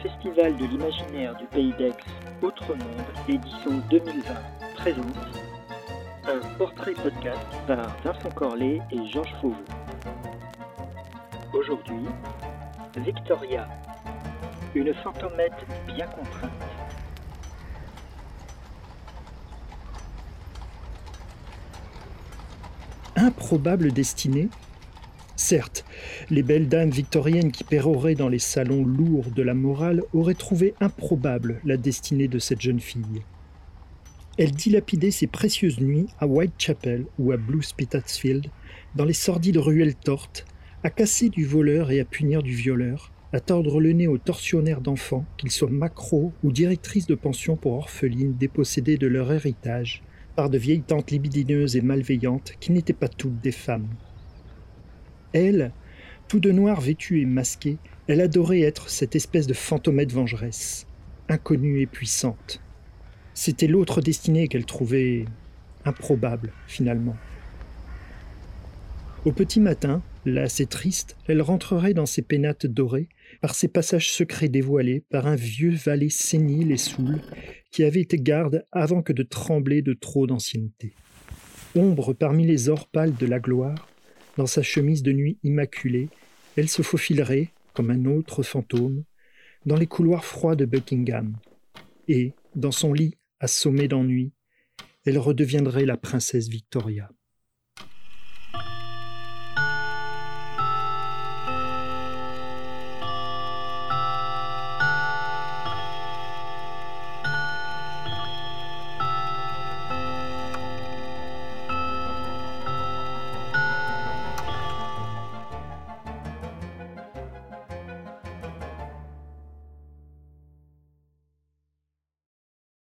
Festival de l'imaginaire du Pays d'Aix, Autre Monde, édition 2020, présente un portrait podcast par Vincent Corlet et Georges Fauveau. Aujourd'hui, Victoria, une fantomette bien contrainte. Improbable destinée Certes, les belles dames victoriennes qui péroraient dans les salons lourds de la morale auraient trouvé improbable la destinée de cette jeune fille. Elle dilapidait ses précieuses nuits à Whitechapel ou à Blue Spitalfield, dans les sordides ruelles tortes, à casser du voleur et à punir du violeur, à tordre le nez aux tortionnaires d'enfants, qu'ils soient macros ou directrices de pension pour orphelines dépossédées de leur héritage par de vieilles tantes libidineuses et malveillantes qui n'étaient pas toutes des femmes. Elle, tout de noir vêtue et masquée, elle adorait être cette espèce de fantomette vengeresse, inconnue et puissante. C'était l'autre destinée qu'elle trouvait improbable, finalement. Au petit matin, lasse et triste, elle rentrerait dans ses pénates dorées, par ses passages secrets dévoilés par un vieux valet sénile et saoul qui avait été garde avant que de trembler de trop d'ancienneté. Ombre parmi les ors pâles de la gloire, dans sa chemise de nuit immaculée, elle se faufilerait, comme un autre fantôme, dans les couloirs froids de Buckingham, et, dans son lit assommé d'ennui, elle redeviendrait la princesse Victoria.